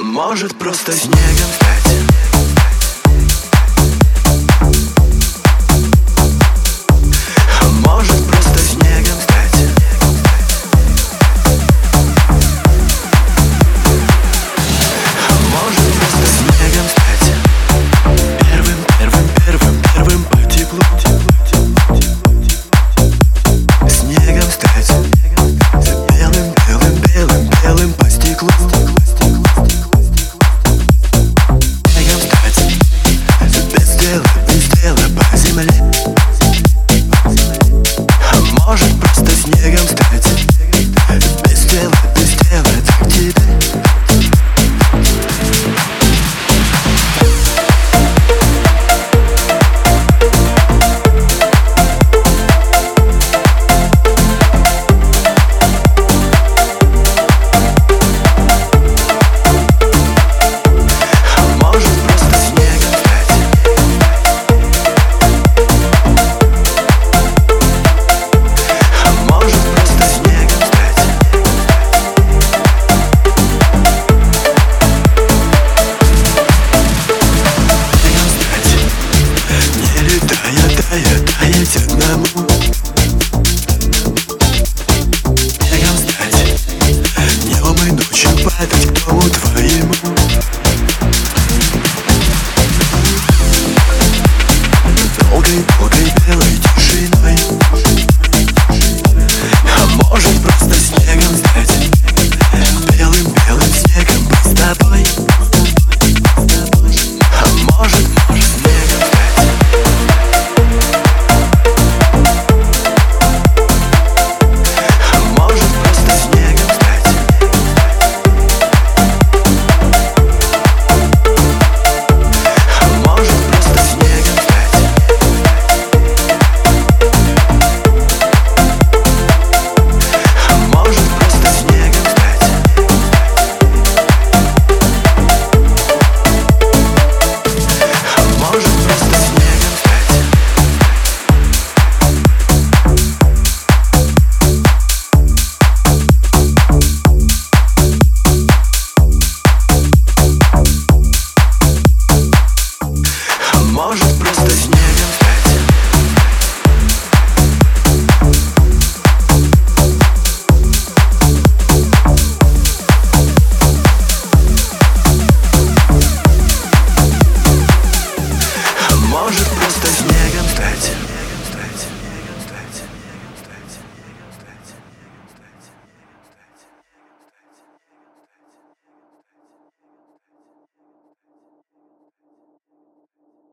Может просто снегом стать предел, предела по земле падать к дому твоему Yeah.